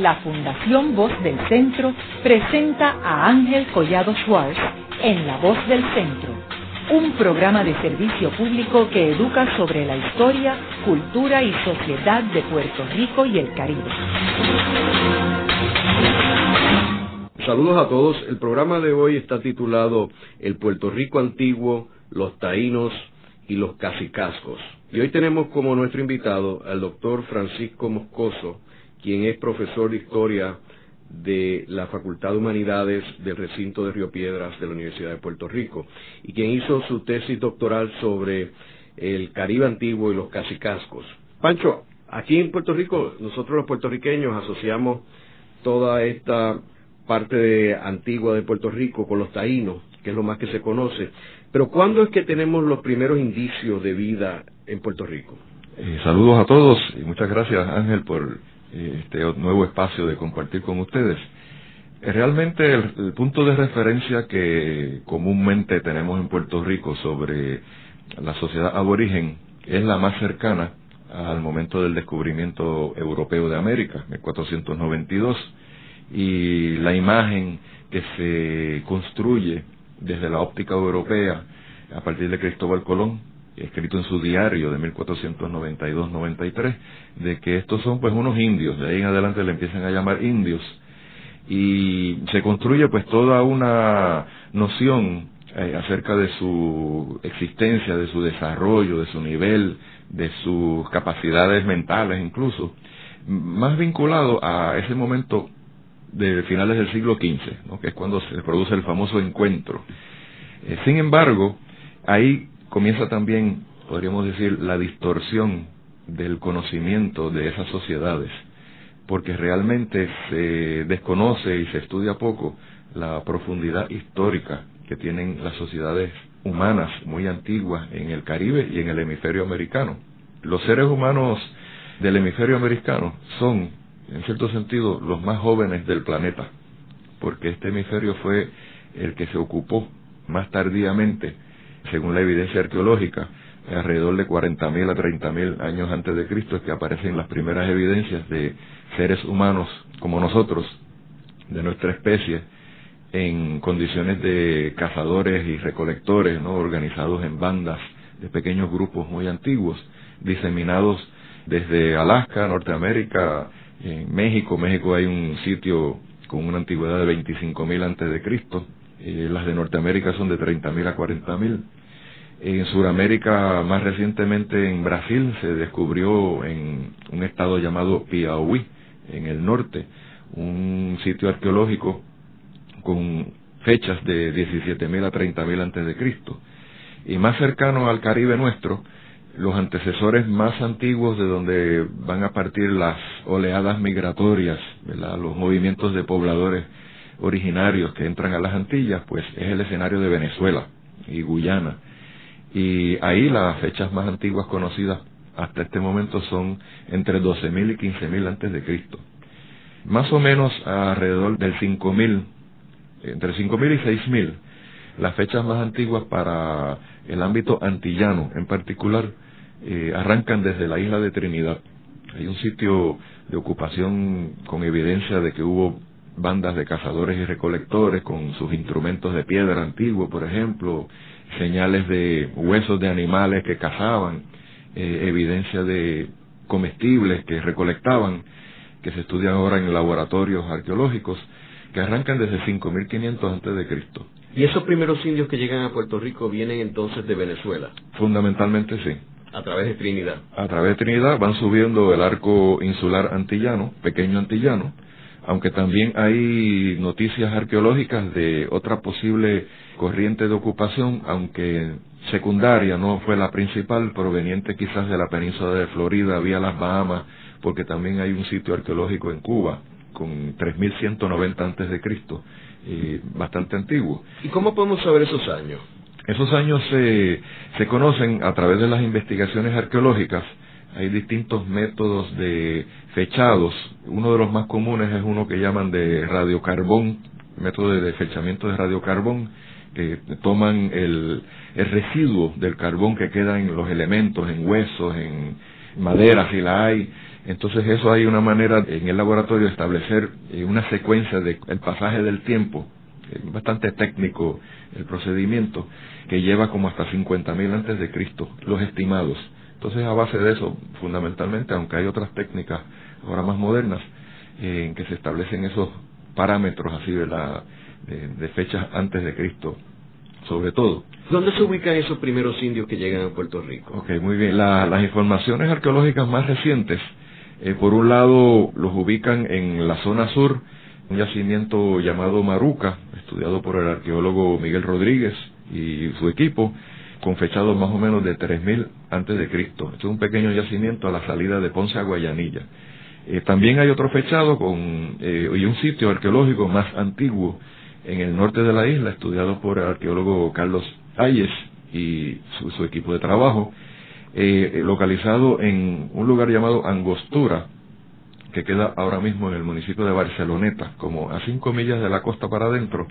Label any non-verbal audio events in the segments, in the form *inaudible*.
la Fundación Voz del Centro presenta a Ángel Collado Schwartz en La Voz del Centro, un programa de servicio público que educa sobre la historia, cultura y sociedad de Puerto Rico y el Caribe. Saludos a todos. El programa de hoy está titulado El Puerto Rico Antiguo, los Taínos y los Cacicascos. Y hoy tenemos como nuestro invitado al doctor Francisco Moscoso, quien es profesor de historia de la Facultad de Humanidades del recinto de Río Piedras de la Universidad de Puerto Rico y quien hizo su tesis doctoral sobre el Caribe antiguo y los cacicascos. Pancho, aquí en Puerto Rico, nosotros los puertorriqueños asociamos toda esta parte antigua de Puerto Rico con los taínos, que es lo más que se conoce. Pero ¿cuándo es que tenemos los primeros indicios de vida en Puerto Rico? Eh, saludos a todos y muchas gracias Ángel por este nuevo espacio de compartir con ustedes. Eh, realmente el, punto de referencia que comúnmente tenemos en Puerto Rico sobre la sociedad aborigen es la más cercana al momento del descubrimiento europeo de América, en 1492, y la imagen que se construye desde la óptica europea a partir de Cristóbal Colón, escrito en su diario de 1492-93, de que estos son pues unos indios, de ahí en adelante le empiezan a llamar indios, y se construye pues toda una noción eh, acerca de su existencia, de su desarrollo, de su nivel, de sus capacidades mentales incluso, más vinculado a ese momento de finales del siglo XV, que es cuando se produce el famoso encuentro. Eh, sin embargo, ahí comienza también, podríamos decir, la distorsión del conocimiento de esas sociedades, porque realmente se desconoce y se estudia poco la profundidad histórica que tienen las sociedades humanas muy antiguas en el Caribe y en el hemisferio americano. Los seres humanos del hemisferio americano son en cierto sentido, los más jóvenes del planeta, porque este hemisferio fue el que se ocupó más tardíamente, según la evidencia arqueológica, alrededor de 40.000 a 30.000 años antes de Cristo es que aparecen las primeras evidencias de seres humanos como nosotros, de nuestra especie, en condiciones de cazadores y recolectores, ¿no? organizados en bandas de pequeños grupos muy antiguos, diseminados desde Alaska, Norteamérica, en México, México hay un sitio con una antigüedad de 25.000 antes de Cristo. Eh, las de Norteamérica son de 30.000 a 40.000. En Sudamérica, más recientemente en Brasil, se descubrió en un estado llamado Piauí, en el norte, un sitio arqueológico con fechas de 17.000 a 30.000 antes de Cristo. Y más cercano al Caribe nuestro, los antecesores más antiguos de donde van a partir las oleadas migratorias, los movimientos de pobladores originarios que entran a las Antillas, pues es el escenario de Venezuela y Guyana. Y ahí las fechas más antiguas conocidas hasta este momento son entre 12.000 y 15.000 antes de Cristo. Más o menos alrededor del 5.000, entre 5.000 y 6.000, las fechas más antiguas para el ámbito antillano en particular eh, arrancan desde la isla de Trinidad. Hay un sitio de ocupación con evidencia de que hubo bandas de cazadores y recolectores con sus instrumentos de piedra antiguo, por ejemplo, señales de huesos de animales que cazaban, eh, evidencia de comestibles que recolectaban, que se estudian ahora en laboratorios arqueológicos, que arrancan desde 5500 antes de Cristo. ¿Y esos primeros indios que llegan a Puerto Rico vienen entonces de Venezuela? Fundamentalmente sí. A través de Trinidad. A través de Trinidad van subiendo el arco insular antillano, pequeño antillano, aunque también hay noticias arqueológicas de otra posible corriente de ocupación, aunque secundaria, no fue la principal, proveniente quizás de la península de Florida, vía las Bahamas, porque también hay un sitio arqueológico en Cuba con 3190 antes de Cristo, bastante antiguo. ¿Y cómo podemos saber esos años? Esos años se, se conocen a través de las investigaciones arqueológicas. Hay distintos métodos de fechados. Uno de los más comunes es uno que llaman de radiocarbón, método de fechamiento de radiocarbón, que toman el, el residuo del carbón que queda en los elementos, en huesos, en madera si la hay. Entonces eso hay una manera en el laboratorio de establecer eh, una secuencia del pasaje del tiempo, bastante técnico el procedimiento, que lleva como hasta 50.000 antes de Cristo, los estimados. Entonces a base de eso, fundamentalmente, aunque hay otras técnicas ahora más modernas, eh, en que se establecen esos parámetros así de, la, de, fechas antes de Cristo, sobre todo. ¿Dónde se ubican esos primeros indios que llegan a Puerto Rico? Ok, muy bien. las informaciones arqueológicas más recientes, eh, por un lado, los ubican en la zona sur, un yacimiento llamado Maruca, estudiado por el arqueólogo Miguel Rodríguez y su equipo, con fechados más o menos de 3000 antes de Cristo. Este es un pequeño yacimiento a la salida de Ponce a Guayanilla. Eh, también hay otro fechado con eh, y un sitio arqueológico más antiguo en el norte de la isla, estudiado por el arqueólogo Carlos Ayes y su, equipo de trabajo, eh, localizado en un lugar llamado Angostura, que queda ahora mismo en el municipio de Barceloneta, como a cinco millas de la costa para adentro,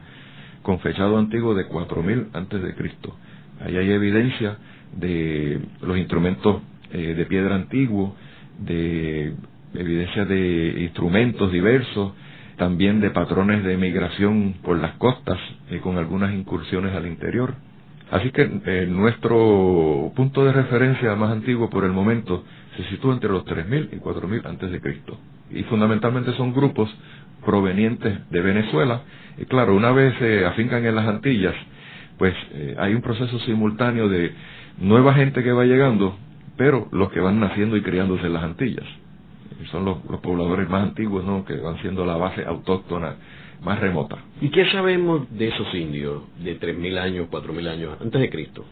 con fechado antiguo de 4000 antes de Cristo. Ahí hay evidencia de los instrumentos de piedra antiguo, de evidencia de instrumentos diversos, también de patrones de migración por las costas, eh, con algunas incursiones al interior. Así que eh, nuestro punto de referencia más antiguo por el momento se sitúa entre los 3.000 y 4.000 antes de Cristo. Y fundamentalmente son grupos provenientes de Venezuela. Y claro, una vez se afincan en las Antillas, pues eh, hay un proceso simultáneo de nueva gente que va llegando, pero los que van naciendo y criándose en las Antillas son los, pobladores más antiguos, ¿no? que van siendo la base autóctona más remota. ¿Y qué sabemos de esos indios de 3.000 años, 4.000 años antes de Cristo?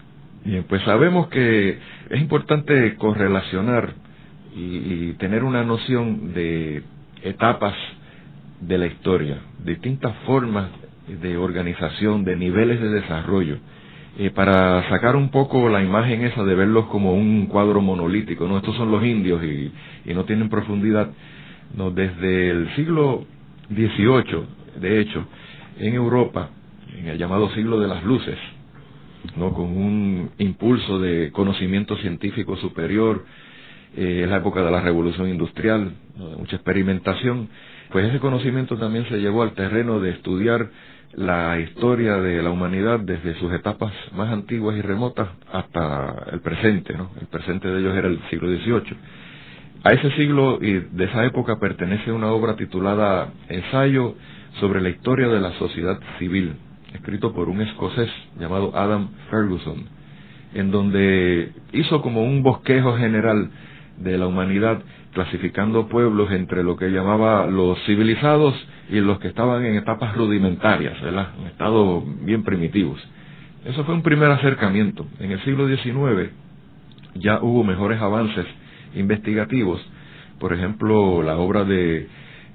Bien, pues sabemos que es importante correlacionar y, tener una noción de etapas de la historia, distintas formas de organización, de niveles de desarrollo eh, para sacar un poco la imagen esa de verlos como un cuadro monolítico, ¿no? Estos son los indios y, no tienen profundidad. No, desde el siglo XVIII, de hecho, en Europa, en el llamado siglo de las luces, ¿no? con un impulso de conocimiento científico superior, eh, es la época de la revolución industrial, de mucha experimentación, pues ese conocimiento también se llevó al terreno de estudiar la historia de la humanidad desde sus etapas más antiguas y remotas hasta el presente, ¿no? El presente de ellos era el siglo XVIII. A ese siglo y de esa época pertenece una obra titulada Ensayo sobre la historia de la sociedad civil, escrito por un escocés llamado Adam Ferguson, en donde hizo como un bosquejo general de la humanidad clasificando pueblos entre lo que llamaba los civilizados y los que estaban en etapas rudimentarias, ¿verdad? en estados bien primitivos. Eso fue un primer acercamiento. En el siglo XIX ya hubo mejores avances investigativos. Por ejemplo, la obra de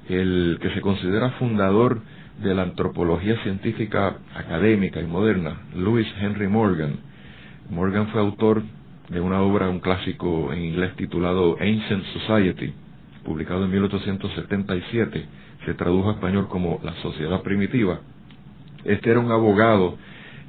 el que se considera fundador de la antropología científica académica y moderna, Louis Henry Morgan. Morgan fue autor de una obra, un clásico en inglés titulado Ancient Society, publicado en 1877, se tradujo a español como La Sociedad Primitiva. Este era un abogado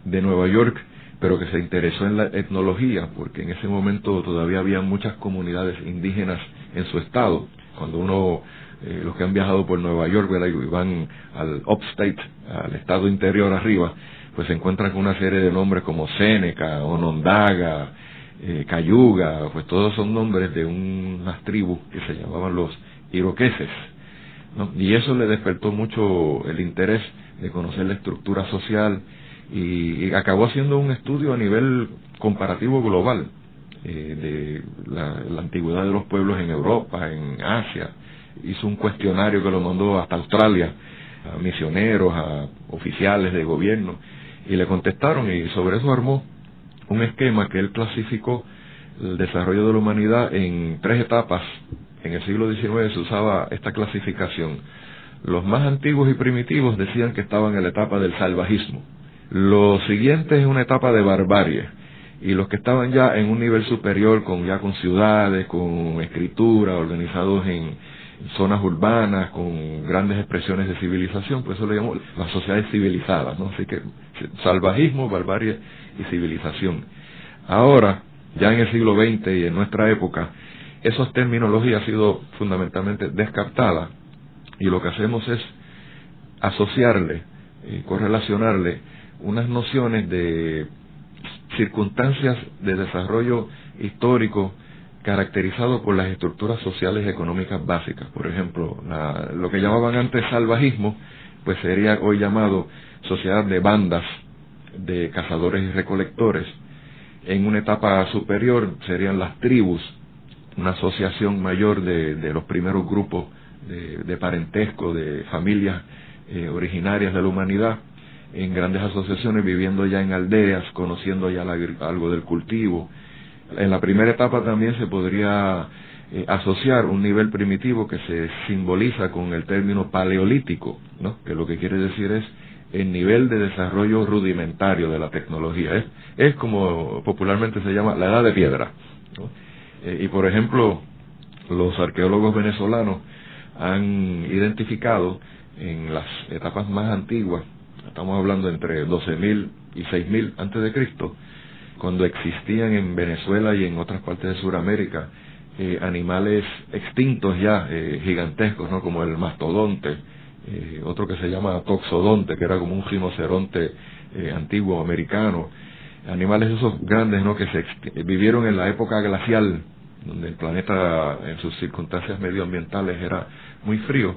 de Nueva York, pero que se interesó en la etnología, porque en ese momento todavía había muchas comunidades indígenas en su estado. Cuando uno, eh, los que han viajado por Nueva York, y van al upstate, al estado interior arriba, pues se encuentran con una serie de nombres como Seneca, Onondaga, eh, Cayuga, pues todos son nombres de unas tribus que se llamaban los iroqueses. Y eso le despertó mucho el interés de conocer la estructura social y, acabó haciendo un estudio a nivel comparativo global eh, de la, la, antigüedad de los pueblos en Europa, en Asia. Hizo un cuestionario que lo mandó hasta Australia a misioneros, a oficiales de gobierno y le contestaron y sobre eso armó un esquema que él clasificó el desarrollo de la humanidad en tres etapas. En el siglo XIX se usaba esta clasificación. Los más antiguos y primitivos decían que estaban en la etapa del salvajismo. Los siguientes es una etapa de barbarie. Y los que estaban ya en un nivel superior, con ya con ciudades, con escritura, organizados en zonas urbanas, con grandes expresiones de civilización, pues eso le llamamos las sociedades civilizadas, ¿no? Así que salvajismo, barbarie y civilización. Ahora, ya en el siglo XX y en nuestra época, esa terminología ha sido fundamentalmente descartada y lo que hacemos es asociarle, correlacionarle unas nociones de circunstancias de desarrollo histórico caracterizado por las estructuras sociales y económicas básicas. Por ejemplo, lo que llamaban antes salvajismo, pues sería hoy llamado sociedad de bandas de cazadores y recolectores. En una etapa superior serían las tribus, una asociación mayor de, los primeros grupos de, parentesco, de familias eh, originarias de la humanidad, en grandes asociaciones, viviendo ya en aldeas, conociendo ya algo del cultivo. En la primera etapa también se podría eh, asociar un nivel primitivo que se simboliza con el término paleolítico, ¿no? que lo que quiere decir es el nivel de desarrollo rudimentario de la tecnología. Es, es como popularmente se llama la edad de piedra. Eh, y por ejemplo, los arqueólogos venezolanos han identificado en las etapas más antiguas, estamos hablando entre 12.000 y 6.000 antes de Cristo, cuando existían en Venezuela y en otras partes de Sudamérica eh, animales extintos ya, eh, gigantescos, ¿no? como el mastodonte, eh, otro que se llama toxodonte, que era como un rinoceronte eh, antiguo americano, animales esos grandes ¿no? que se vivieron en la época glacial, donde el planeta en sus circunstancias medioambientales era muy frío.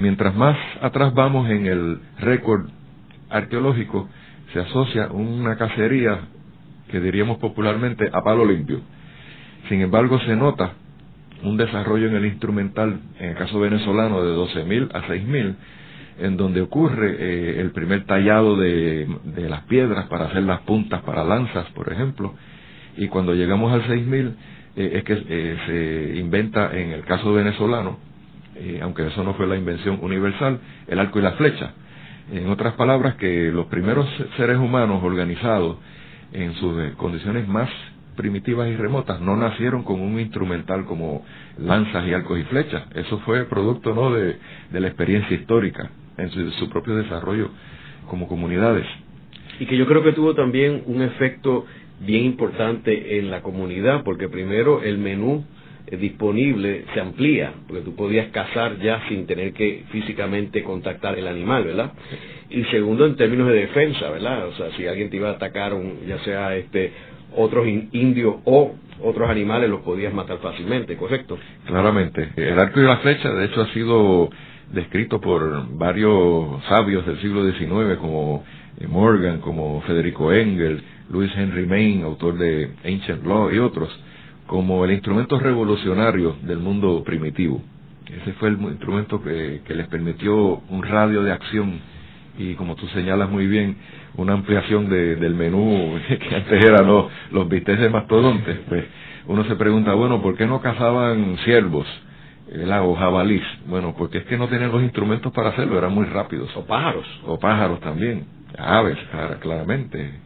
Mientras más atrás vamos en el récord arqueológico, se asocia una cacería que diríamos popularmente a palo limpio. Sin embargo, se nota un desarrollo en el instrumental, en el caso venezolano, de 12.000 a 6.000, en donde ocurre eh, el primer tallado de, las piedras para hacer las puntas para lanzas, por ejemplo, y cuando llegamos al 6.000 eh, es que eh, se inventa, en el caso venezolano, aunque eso no fue la invención universal, el arco y la flecha. En otras palabras, que los primeros seres humanos organizados en sus condiciones más primitivas y remotas no nacieron con un instrumental como lanzas y arcos y flechas. Eso fue producto no de, la experiencia histórica en su, propio desarrollo como comunidades. Y que yo creo que tuvo también un efecto bien importante en la comunidad, porque primero el menú eh, disponible se amplía, porque tú podías cazar ya sin tener que físicamente contactar el animal, ¿verdad? Y segundo, en términos de defensa, ¿verdad? O sea, si alguien te iba a atacar, un, ya sea este otros indios o otros animales los podías matar fácilmente, ¿correcto? Claramente. El arco y la flecha, de hecho, ha sido descrito por varios sabios del siglo XIX, como eh, Morgan, como Federico Engel, Louis Henry Maine, autor de Ancient Law y otros, como el instrumento revolucionario del mundo primitivo. Ese fue el instrumento que, que les permitió un radio de acción y, como tú señalas muy bien, una ampliación de, del menú *laughs* que antes eran los, los bisteces mastodontes, pues uno se pregunta, bueno, ¿por qué no cazaban ciervos? o jabalís. Bueno, porque es que no tenían los instrumentos para hacerlo, eran muy rápidos. O pájaros. O pájaros también. Aves, claramente.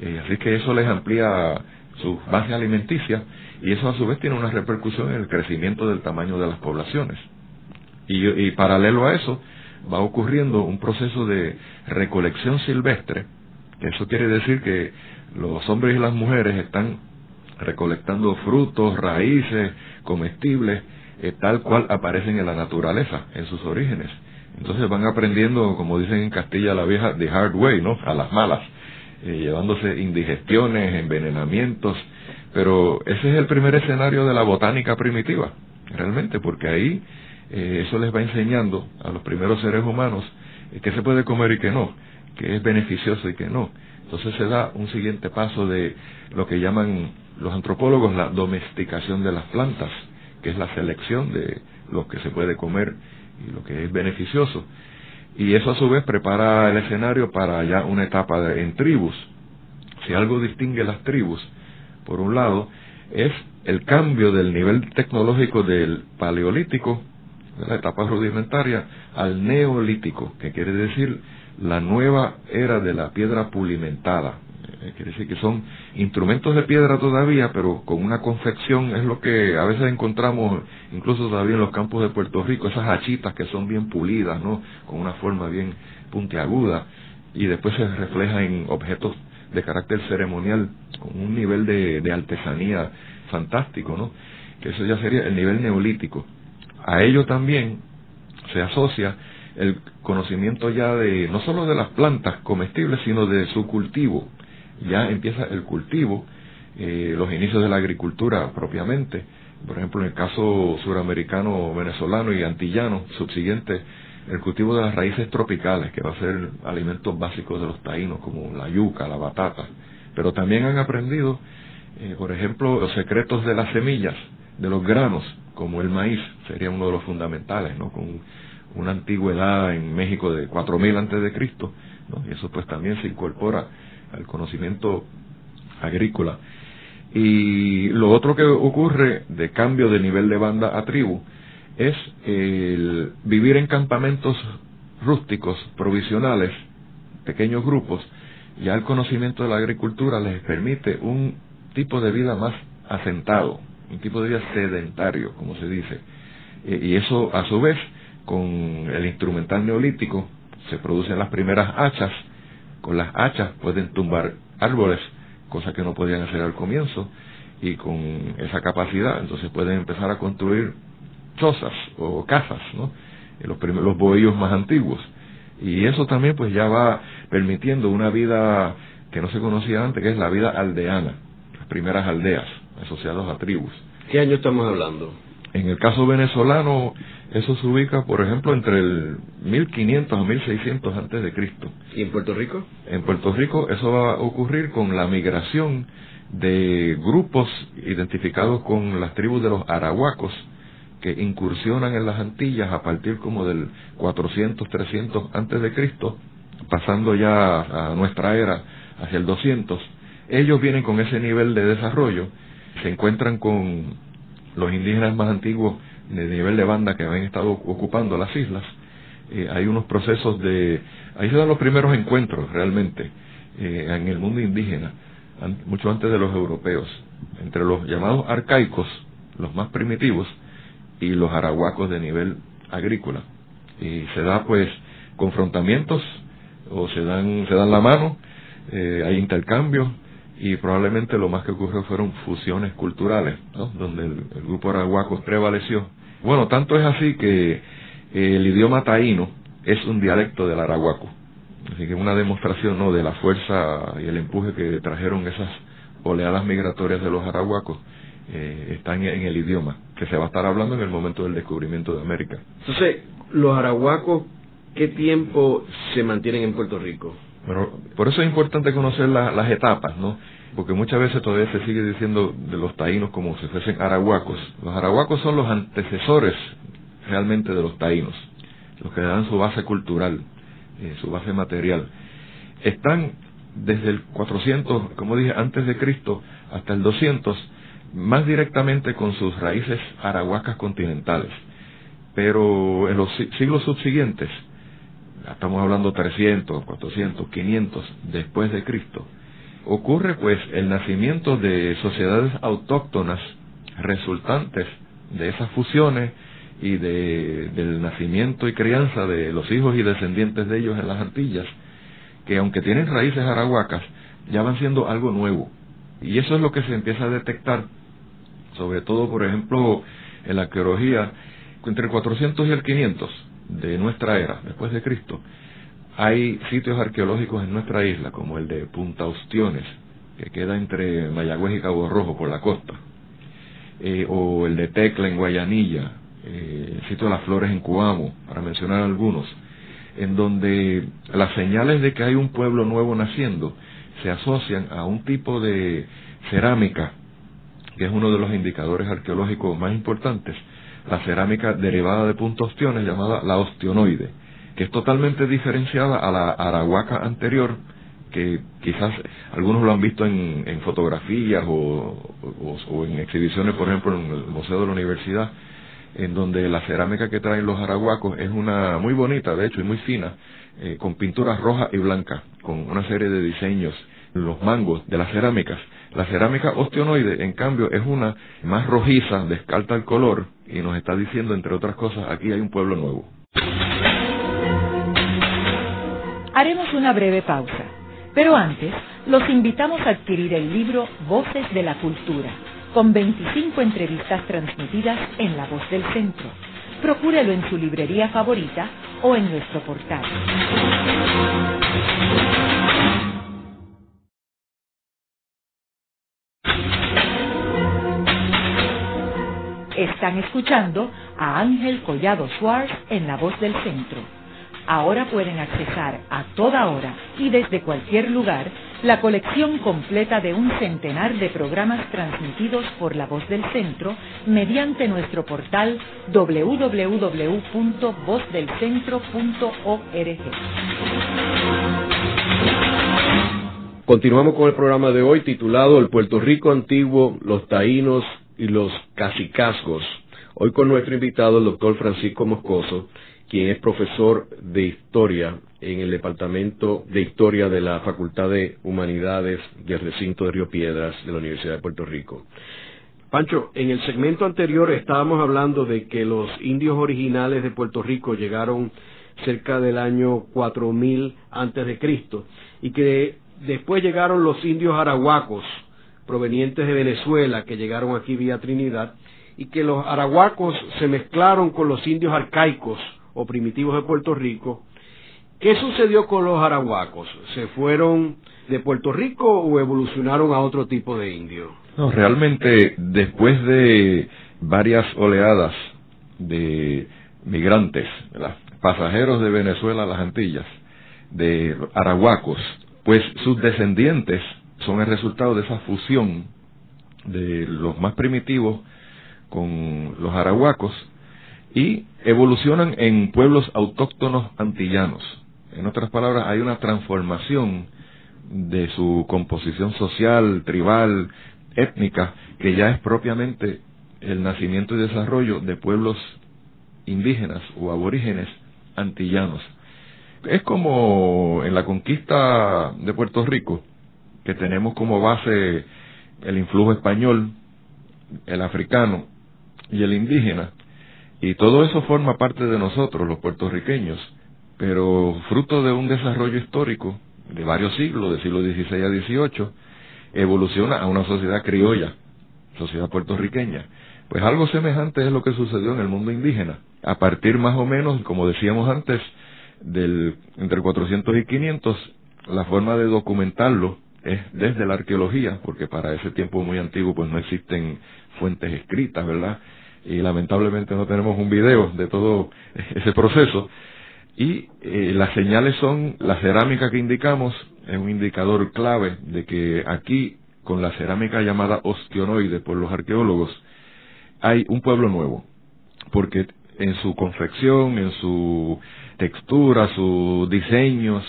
Eh, así que eso les amplía su base alimenticia y eso a su vez tiene una repercusión en el crecimiento del tamaño de las poblaciones. Y, y paralelo a eso, va ocurriendo un proceso de recolección silvestre, que eso quiere decir que los hombres y las mujeres están recolectando frutos, raíces, comestibles, eh, tal cual aparecen en la naturaleza, en sus orígenes. Entonces van aprendiendo, como dicen en Castilla la Vieja, the hard way, ¿no? A las malas, eh, llevándose indigestiones, envenenamientos, pero ese es el primer escenario de la botánica primitiva, realmente, porque ahí eh, eso les va enseñando a los primeros seres humanos eh, qué se puede comer y qué no, qué es beneficioso y qué no. Entonces se da un siguiente paso de lo que llaman los antropólogos la domesticación de las plantas, que es la selección de lo que se puede comer y lo que es beneficioso. Y eso a su vez prepara el escenario para ya una etapa en tribus. Si algo distingue las tribus, por un lado, es el cambio del nivel tecnológico del paleolítico de la etapa rudimentaria al neolítico, que quiere decir la nueva era de la piedra pulimentada. Eh, quiere decir que son instrumentos de piedra todavía, pero con una confección, es lo que a veces encontramos incluso todavía en los campos de Puerto Rico, esas hachitas que son bien pulidas, ¿no? Con una forma bien puntiaguda, y después se refleja en objetos de carácter ceremonial, con un nivel de, de artesanía fantástico, ¿no? que eso ya sería el nivel neolítico. A ello también se asocia el conocimiento ya de no solo de las plantas comestibles, sino de su cultivo. Ya empieza el cultivo, eh, los inicios de la agricultura propiamente. Por ejemplo, en el caso suramericano, venezolano y antillano, subsiguiente, el cultivo de las raíces tropicales, que va a ser alimentos básicos de los taínos, como la yuca, la batata. Pero también han aprendido, eh, por ejemplo, los secretos de las semillas, de los granos, como el maíz, sería uno de los fundamentales, ¿no? Con una antigüedad en México de 4000 antes de Cristo, ¿no? Y eso pues también se incorpora al conocimiento agrícola. Y lo otro que ocurre de cambio de nivel de banda a tribu es el vivir en campamentos rústicos, provisionales, pequeños grupos, ya el conocimiento de la agricultura les permite un tipo de vida más asentado, un tipo de vida sedentario, como se dice. Y eso, a su vez, con el instrumental neolítico, se producen las primeras hachas. Con las hachas pueden tumbar árboles, cosa que no podían hacer al comienzo, y con esa capacidad, entonces pueden empezar a construir chozas o casas, ¿no? Los, los bohíos más antiguos. Y eso también pues ya va permitiendo una vida que no se conocía antes, que es la vida aldeana, las primeras aldeas asociadas a tribus. ¿Qué año estamos hablando? En el caso venezolano, eso se ubica, por ejemplo, entre el 1500 a 1600 antes de Cristo. ¿Y en Puerto Rico? En Puerto Rico eso va a ocurrir con la migración de grupos identificados con las tribus de los arahuacos, que incursionan en las Antillas a partir como del 400, 300 antes de Cristo, pasando ya a nuestra era hacia el 200, ellos vienen con ese nivel de desarrollo, se encuentran con los indígenas más antiguos de nivel de banda que habían estado ocupando las islas, eh, hay unos procesos de, ahí se dan los primeros encuentros realmente eh, en el mundo indígena, mucho antes de los europeos, entre los llamados arcaicos, los más primitivos, y los arahuacos de nivel agrícola. Y se da pues confrontamientos o se dan, se dan la mano, eh, hay intercambios y probablemente lo más que ocurrió fueron fusiones culturales, donde el, grupo arahuaco prevaleció. Bueno, tanto es así que el idioma taíno es un dialecto del arahuaco. Así que una demostración ¿no? de la fuerza y el empuje que trajeron esas oleadas migratorias de los arahuacos eh, están en el idioma que se va a estar hablando en el momento del descubrimiento de América. Entonces, los arahuacos, ¿qué tiempo se mantienen en Puerto Rico? Bueno, por eso es importante conocer las etapas, ¿no? Porque muchas veces todavía se sigue diciendo de los taínos como si fuesen arahuacos. Los arahuacos son los antecesores realmente de los taínos, los que dan su base cultural, eh, su base material. Están desde el 400, como dije, antes de Cristo, hasta el 200, más directamente con sus raíces arahuacas continentales. Pero en los siglos subsiguientes, estamos hablando 300, 400, 500 después de Cristo, ocurre pues el nacimiento de sociedades autóctonas resultantes de esas fusiones y de, del nacimiento y crianza de los hijos y descendientes de ellos en las Antillas, que aunque tienen raíces arahuacas, ya van siendo algo nuevo. Y eso es lo que se empieza a detectar sobre todo, por ejemplo, en la arqueología, entre el 400 y el 500 de nuestra era, después de Cristo, hay sitios arqueológicos en nuestra isla, como el de Punta Ostiones, que queda entre Mayagüez y Cabo Rojo por la costa, eh, o el de Tecla en Guayanilla, eh, el sitio de las Flores en Cuamo, para mencionar algunos, en donde las señales de que hay un pueblo nuevo naciendo se asocian a un tipo de cerámica que es uno de los indicadores arqueológicos más importantes, la cerámica derivada de punto ostiones llamada la ostionoide, que es totalmente diferenciada a la arahuaca anterior, que quizás algunos lo han visto en, fotografías o, en exhibiciones, por ejemplo, en el Museo de la Universidad, en donde la cerámica que traen los arahuacos es una muy bonita, de hecho, y muy fina, eh, con pinturas rojas y blancas, con una serie de diseños, los mangos de las cerámicas. La cerámica ostionoide, en cambio, es una más rojiza, descarta el color y nos está diciendo, entre otras cosas, aquí hay un pueblo nuevo. Haremos una breve pausa, pero antes los invitamos a adquirir el libro Voces de la Cultura, con 25 entrevistas transmitidas en La Voz del Centro. Procúrelo en su librería favorita o en nuestro portal. Están escuchando a Ángel Collado Schwartz en La Voz del Centro. Ahora pueden accesar a toda hora y desde cualquier lugar la colección completa de un centenar de programas transmitidos por La Voz del Centro mediante nuestro portal www.vozdelcentro.org. Continuamos con el programa de hoy titulado El Puerto Rico Antiguo, los Taínos y los cacicazgos. Hoy con nuestro invitado, el doctor Francisco Moscoso, quien es profesor de historia en el Departamento de Historia de la Facultad de Humanidades del Recinto de Río Piedras de la Universidad de Puerto Rico. Pancho, en el segmento anterior estábamos hablando de que los indios originales de Puerto Rico llegaron cerca del año 4000 antes de Cristo y que después llegaron los indios arahuacos provenientes de Venezuela que llegaron aquí vía Trinidad y que los arahuacos se mezclaron con los indios arcaicos o primitivos de Puerto Rico. ¿Qué sucedió con los arahuacos? ¿Se fueron de Puerto Rico o evolucionaron a otro tipo de indio? No, realmente después de varias oleadas de migrantes, pasajeros de Venezuela a las Antillas, de arahuacos, pues sus descendientes son el resultado de esa fusión de los más primitivos con los arahuacos y evolucionan en pueblos autóctonos antillanos. En otras palabras, hay una transformación de su composición social, tribal, étnica, que ya es propiamente el nacimiento y desarrollo de pueblos indígenas o aborígenes antillanos. Es como en la conquista de Puerto Rico, que tenemos como base el influjo español, el africano y el indígena, y todo eso forma parte de nosotros, los puertorriqueños, pero fruto de un desarrollo histórico de varios siglos, del siglo XVI a XVIII, evoluciona a una sociedad criolla, sociedad puertorriqueña. Pues algo semejante es lo que sucedió en el mundo indígena. A partir más o menos, como decíamos antes, del entre 400 y 500, la forma de documentarlo es desde la arqueología, porque para ese tiempo muy antiguo pues no existen fuentes escritas, ¿verdad? Y lamentablemente no tenemos un video de todo ese proceso. Y eh, las señales son la cerámica que indicamos, es un indicador clave de que aquí, con la cerámica llamada ostionoide por los arqueólogos, hay un pueblo nuevo, porque en su confección, en su textura, sus diseños,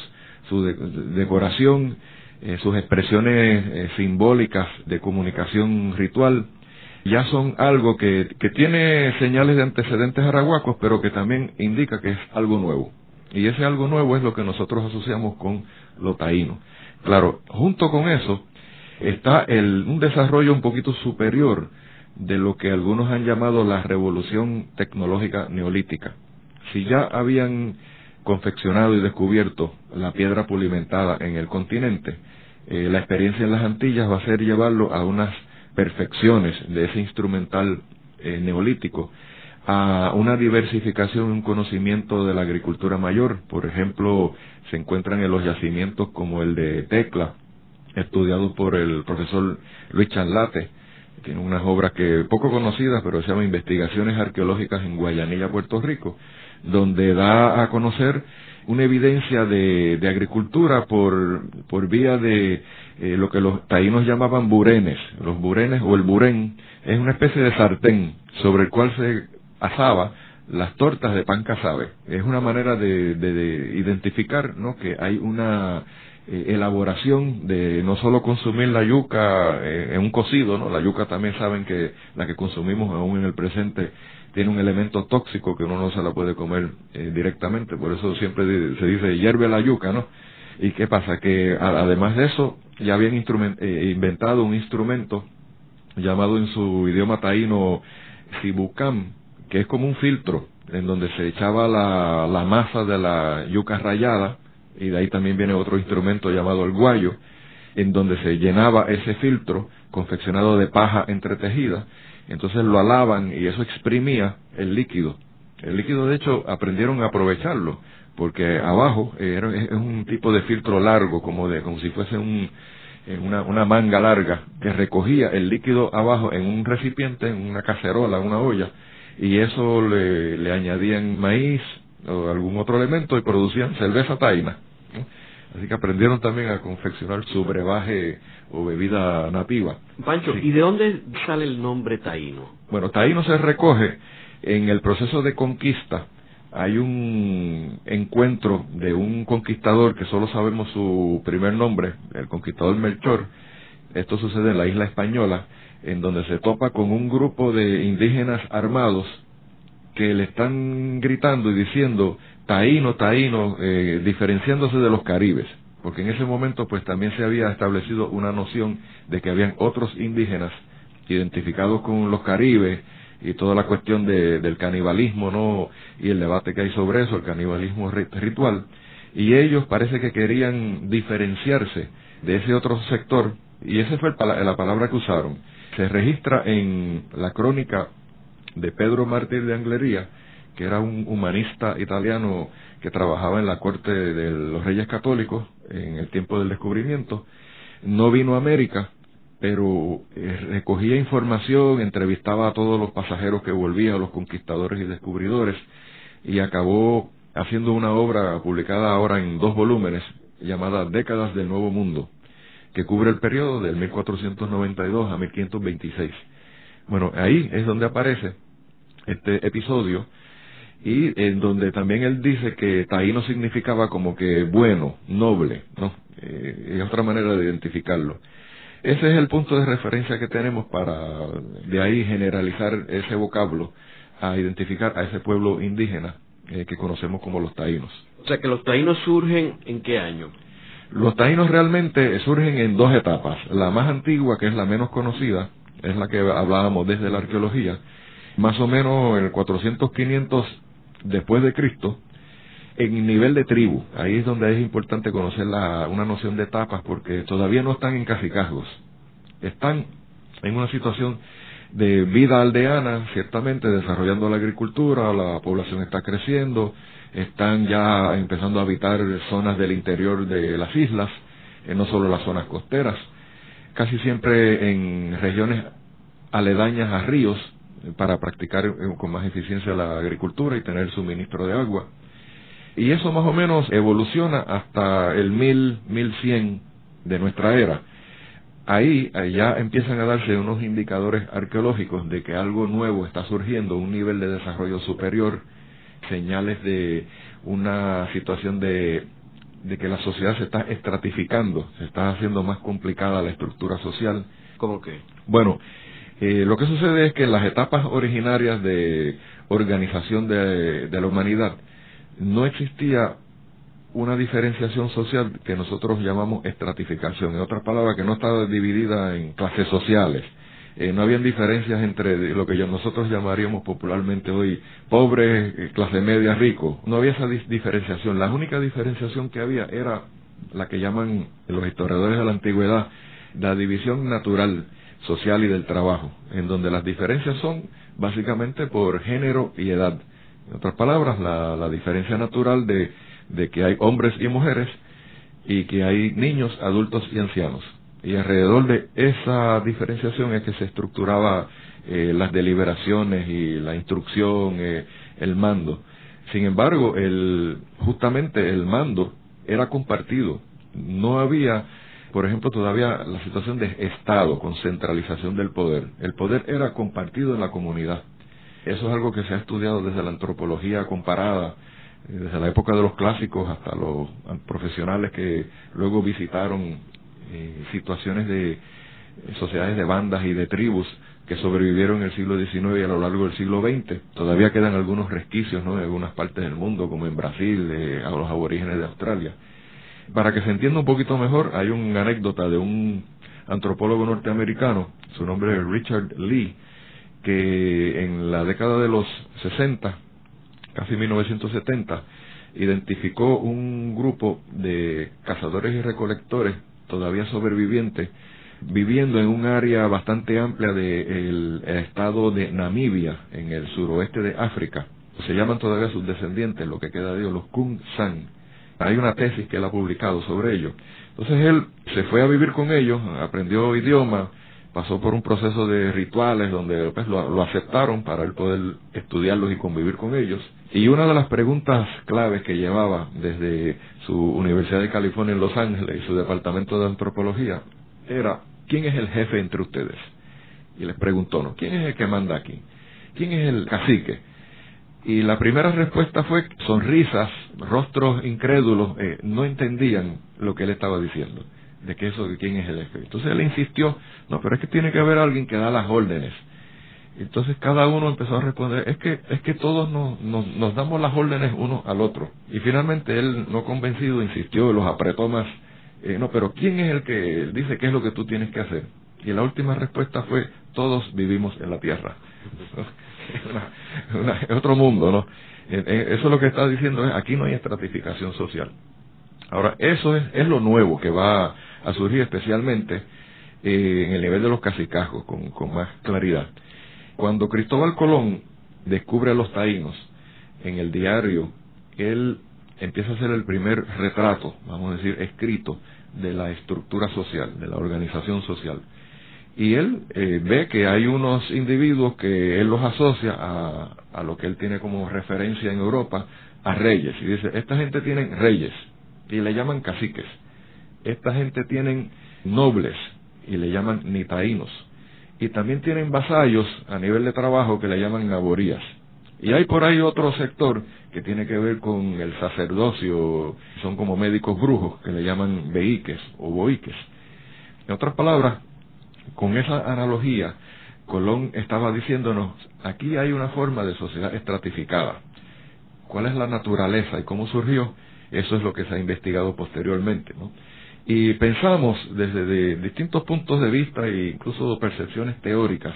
su decoración, eh, sus expresiones eh, simbólicas de comunicación ritual, ya son algo que, que tiene señales de antecedentes arahuacos, pero que también indica que es algo nuevo. Y ese algo nuevo es lo que nosotros asociamos con lo taíno. Claro, junto con eso está el, un desarrollo un poquito superior de lo que algunos han llamado la revolución tecnológica neolítica. Si ya habían confeccionado y descubierto la piedra pulimentada en el continente, eh, la experiencia en las Antillas va a ser llevarlo a unas perfecciones de ese instrumental eh, neolítico, a una diversificación, un conocimiento de la agricultura mayor. Por ejemplo, se encuentran en los yacimientos como el de Tecla, estudiado por el profesor Luis Chanlate, tiene unas obras que poco conocidas, pero se llaman Investigaciones Arqueológicas en Guayanilla, Puerto Rico, donde da a conocer una evidencia de, de agricultura por, por vía de eh, lo que los taínos llamaban burenes. Los burenes o el burén es una especie de sartén sobre el cual se asaba las tortas de pan casabe. Es una manera de, de, identificar ¿no? que hay una eh, elaboración de no solo consumir la yuca eh, en un cocido, ¿no? la yuca también saben que la que consumimos aún en el presente tiene un elemento tóxico que uno no se la puede comer eh, directamente, por eso siempre se dice hierve la yuca, ¿no? ¿Y qué pasa? Que además de eso, ya habían inventado un instrumento llamado en su idioma taíno sibucam, que es como un filtro en donde se echaba la, la masa de la yuca rayada, y de ahí también viene otro instrumento llamado el guayo, en donde se llenaba ese filtro confeccionado de paja entretejida, entonces lo alaban y eso exprimía el líquido. El líquido, de hecho, aprendieron a aprovecharlo, porque abajo era, es un tipo de filtro largo, como, de, como si fuese un, una, una manga larga, que recogía el líquido abajo en un recipiente, en una cacerola, una olla, y eso le, le añadían maíz o algún otro elemento y producían cerveza taína. Así que aprendieron también a confeccionar su brebaje o bebida nativa. Pancho, ¿y de dónde sale el nombre taíno? Bueno, taíno se recoge en el proceso de conquista. Hay un encuentro de un conquistador que solo sabemos su primer nombre, el conquistador Melchor. Esto sucede en la isla española, en donde se topa con un grupo de indígenas armados que le están gritando y diciendo taíno, taíno, eh, diferenciándose de los caribes, porque en ese momento pues también se había establecido una noción de que habían otros indígenas identificados con los caribes y toda la cuestión de, del canibalismo, ¿no? Y el debate que hay sobre eso, el canibalismo ritual, y ellos parece que querían diferenciarse de ese otro sector, y esa fue la palabra que usaron. Se registra en la crónica de Pedro Mártir de Anglería, que era un humanista italiano que trabajaba en la corte de los reyes católicos en el tiempo del descubrimiento. No vino a América, pero eh, recogía información, entrevistaba a todos los pasajeros que volvían, los conquistadores y descubridores, y acabó haciendo una obra publicada ahora en dos volúmenes llamada Décadas del Nuevo Mundo, que cubre el periodo del 1492 a 1526. Bueno, ahí es donde aparece este episodio y en donde también él dice que taíno significaba como que bueno, noble, ¿no? Eh, es otra manera de identificarlo. Ese es el punto de referencia que tenemos para de ahí generalizar ese vocablo a identificar a ese pueblo indígena eh, que conocemos como los taínos. O sea que los taínos surgen en qué año? Los taínos realmente surgen en dos etapas. La más antigua, que es la menos conocida, es la que hablábamos desde la arqueología, más o menos en el 400-500 después de Cristo, en nivel de tribu. Ahí es donde es importante conocer la, una noción de etapas porque todavía no están en cacicazgos. Están en una situación de vida aldeana, ciertamente desarrollando la agricultura, la población está creciendo, están ya empezando a habitar zonas del interior de las islas, eh, no solo las zonas costeras, casi siempre en regiones aledañas a ríos, para practicar eh, con más eficiencia la agricultura y tener suministro de agua. Y eso más o menos evoluciona hasta el 1000, 1100 de nuestra era. Ahí ya empiezan a darse unos indicadores arqueológicos de que algo nuevo está surgiendo, un nivel de desarrollo superior, señales de una situación de, de que la sociedad se está estratificando, se está haciendo más complicada la estructura social. ¿Cómo que? Bueno, eh, lo que sucede es que en las etapas originarias de organización de, la humanidad no existía una diferenciación social que nosotros llamamos estratificación. En otras palabras, que no estaba dividida en clases sociales. Eh, no habían diferencias entre lo que nosotros llamaríamos popularmente hoy pobres, eh, clase media, ricos. No había esa diferenciación. La única diferenciación que había era la que llaman los historiadores de la antigüedad la división natural social y del trabajo, en donde las diferencias son básicamente por género y edad. En otras palabras, la, diferencia natural de, de que hay hombres y mujeres y que hay niños, adultos y ancianos. Y alrededor de esa diferenciación es que se estructuraba eh, las deliberaciones y la instrucción, eh, el mando. Sin embargo, el, justamente el mando era compartido. No había por ejemplo, todavía la situación de Estado, con centralización del poder. El poder era compartido en la comunidad. Eso es algo que se ha estudiado desde la antropología comparada, eh, desde la época de los clásicos hasta los profesionales que luego visitaron eh, situaciones de eh, sociedades de bandas y de tribus que sobrevivieron en el siglo XIX y a lo largo del siglo XX. Todavía quedan algunos resquicios ¿no? en algunas partes del mundo, como en Brasil, a los aborígenes de Australia. Para que se entienda un poquito mejor, hay una anécdota de un antropólogo norteamericano, su nombre es Richard Lee, que en la década de los 60, casi 1970, identificó un grupo de cazadores y recolectores todavía sobreviviente, viviendo en un área bastante amplia del estado de Namibia, en el suroeste de África. Se llaman todavía sus descendientes, lo que queda de ellos, los Kung San. Hay una tesis que él ha publicado sobre ello. Entonces él se fue a vivir con ellos, aprendió idioma, pasó por un proceso de rituales donde pues, lo, aceptaron para él poder estudiarlos y convivir con ellos. Y una de las preguntas claves que llevaba desde su Universidad de California en Los Ángeles y su departamento de antropología era, ¿quién es el jefe entre ustedes? Y les preguntó, ¿no? ¿Quién es el que manda aquí? ¿Quién es el cacique? Y la primera respuesta fue sonrisas, rostros incrédulos, eh, no entendían lo que él estaba diciendo de que eso de quién es el jefe. Entonces él insistió, no, pero es que tiene que haber alguien que da las órdenes. Entonces cada uno empezó a responder, es que es que todos nos, nos, damos las órdenes uno al otro. Y finalmente él, no convencido, insistió, los apretó más. Eh, no, pero ¿quién es el que dice qué es lo que tú tienes que hacer? Y la última respuesta fue, todos vivimos en la tierra. Es otro mundo, ¿no? Eh, eh, eso es lo que está diciendo, es, aquí no hay estratificación social. Ahora, eso es, es lo nuevo que va a surgir especialmente eh, en el nivel de los cacicazgos con, con más claridad. Cuando Cristóbal Colón descubre a los taínos en el diario, él empieza a hacer el primer retrato, vamos a decir, escrito de la estructura social, de la organización social. Y él eh, ve que hay unos individuos que él los asocia a, a lo que él tiene como referencia en Europa, a reyes. Y dice, esta gente tiene reyes, y le llaman caciques esta gente tienen nobles y le llaman nitaínos. Y también tienen vasallos a nivel de trabajo que le llaman naborías. Y hay por ahí otro sector que tiene que ver con el sacerdocio, son como médicos brujos que le llaman beiques o boiques. En otras palabras, con esa analogía, Colón estaba diciéndonos, aquí hay una forma de sociedad estratificada. ¿Cuál es la naturaleza y cómo surgió? Eso es lo que se ha investigado posteriormente. Y pensamos desde distintos puntos de vista e incluso percepciones teóricas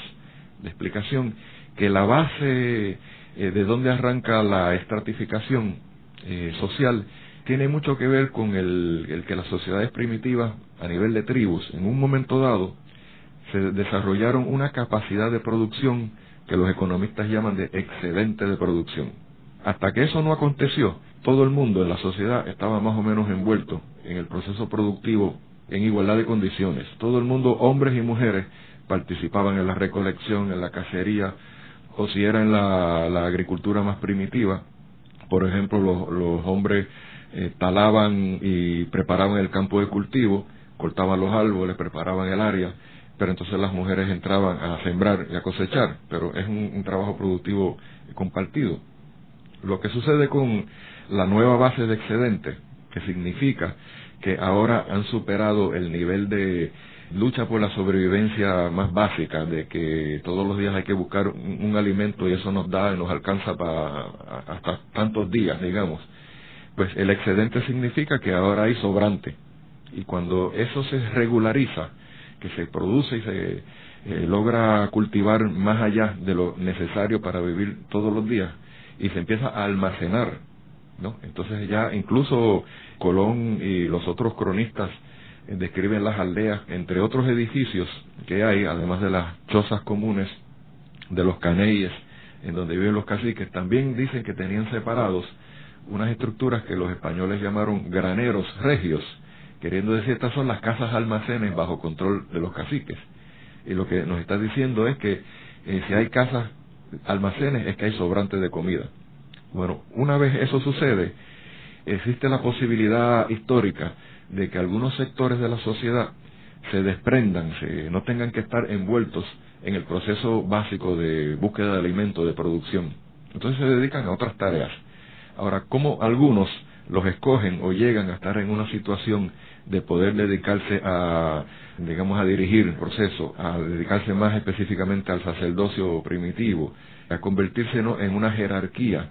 de explicación que la base eh, de donde arranca la estratificación eh, social tiene mucho que ver con el, el, que las sociedades primitivas a nivel de tribus en un momento dado se desarrollaron una capacidad de producción que los economistas llaman de excedente de producción. Hasta que eso no aconteció, todo el mundo en la sociedad estaba más o menos envuelto en el proceso productivo en igualdad de condiciones. Todo el mundo, hombres y mujeres, participaban en la recolección, en la cacería, o si era en la, agricultura más primitiva, por ejemplo, los, hombres eh, talaban y preparaban el campo de cultivo, cortaban los árboles, preparaban el área, pero entonces las mujeres entraban a sembrar y a cosechar, pero es un trabajo productivo compartido. Lo que sucede con la nueva base de excedente que significa que ahora han superado el nivel de lucha por la sobrevivencia más básica, de que todos los días hay que buscar un, alimento y eso nos da y nos alcanza para hasta tantos días, digamos. Pues el excedente significa que ahora hay sobrante. Y cuando eso se regulariza, que se produce y se eh, logra cultivar más allá de lo necesario para vivir todos los días, y se empieza a almacenar ¿no? Entonces ya incluso Colón y los otros cronistas eh, describen las aldeas, entre otros edificios que hay, además de las chozas comunes de los caneyes, en donde viven los caciques, también dicen que tenían separados unas estructuras que los españoles llamaron graneros regios, queriendo decir estas son las casas almacenes bajo control de los caciques. Y lo que nos está diciendo es que eh, si hay casas almacenes es que hay sobrantes de comida. Bueno, una vez eso sucede, existe la posibilidad histórica de que algunos sectores de la sociedad se desprendan, se, no tengan que estar envueltos en el proceso básico de búsqueda de alimento, de producción. Entonces se dedican a otras tareas. Ahora, ¿cómo algunos los escogen o llegan a estar en una situación de poder dedicarse a, digamos, a dirigir el proceso, a dedicarse más específicamente al sacerdocio primitivo, a convertirse en una jerarquía